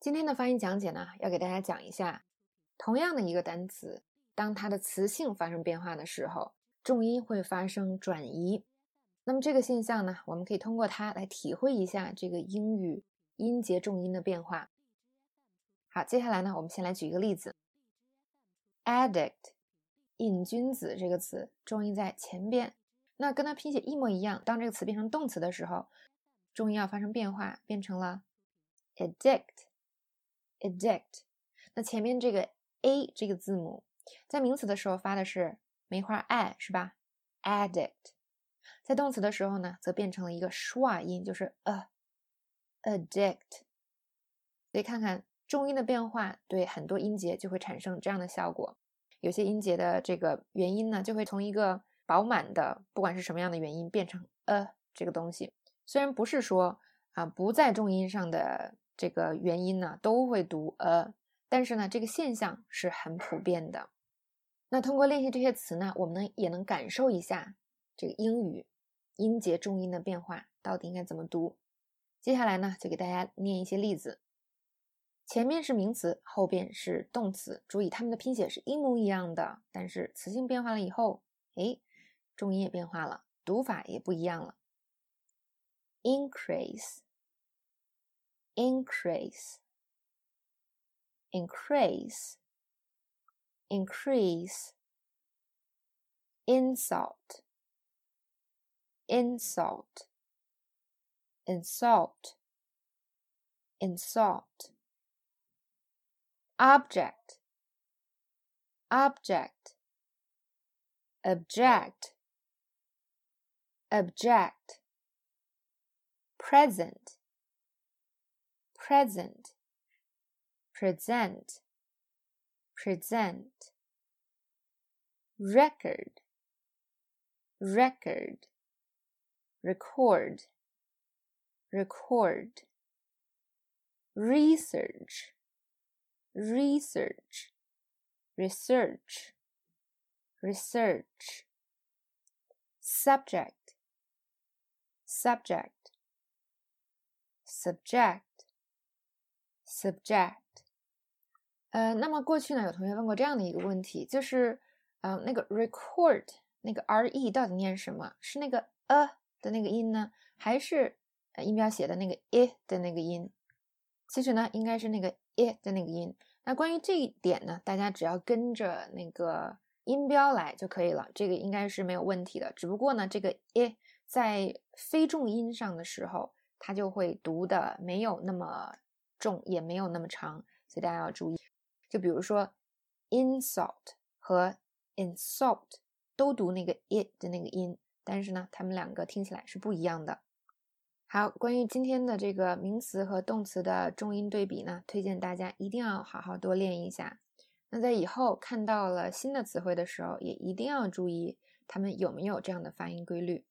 今天的发音讲解呢，要给大家讲一下，同样的一个单词，当它的词性发生变化的时候，重音会发生转移。那么这个现象呢，我们可以通过它来体会一下这个英语音节重音的变化。好，接下来呢，我们先来举一个例子，addict，瘾君子这个词重音在前边，那跟它拼写一模一样。当这个词变成动词的时候，重音要发生变化，变成了 addict。addict，那前面这个 a 这个字母，在名词的时候发的是梅花 i 是吧？addict，在动词的时候呢，则变成了一个 schwa 音，就是 a，addict。所以看看重音的变化，对很多音节就会产生这样的效果。有些音节的这个元音呢，就会从一个饱满的，不管是什么样的元音，变成 a 这个东西。虽然不是说啊不在重音上的。这个元音呢都会读呃，但是呢这个现象是很普遍的。那通过练习这些词呢，我们呢也能感受一下这个英语音节重音的变化到底应该怎么读。接下来呢就给大家念一些例子，前面是名词，后边是动词，注意它们的拼写是一模一样的，但是词性变化了以后，哎，重音也变化了，读法也不一样了。Increase。Increase increase increase insult insult insult insult object object object object present present, present, present, record, record, record, record, research, research, research, research, subject, subject, subject. subject，呃，那么过去呢，有同学问过这样的一个问题，就是，嗯，那个 record 那个 r e 到底念什么？是那个 a 的那个音呢，还是音标写的那个 i 的那个音？其实呢，应该是那个 i 的那个音。那关于这一点呢，大家只要跟着那个音标来就可以了，这个应该是没有问题的。只不过呢，这个 i 在非重音上的时候，它就会读的没有那么。重也没有那么长，所以大家要注意。就比如说，insult 和 insult 都读那个 it 的那个音，但是呢，它们两个听起来是不一样的。好，关于今天的这个名词和动词的重音对比呢，推荐大家一定要好好多练一下。那在以后看到了新的词汇的时候，也一定要注意它们有没有这样的发音规律。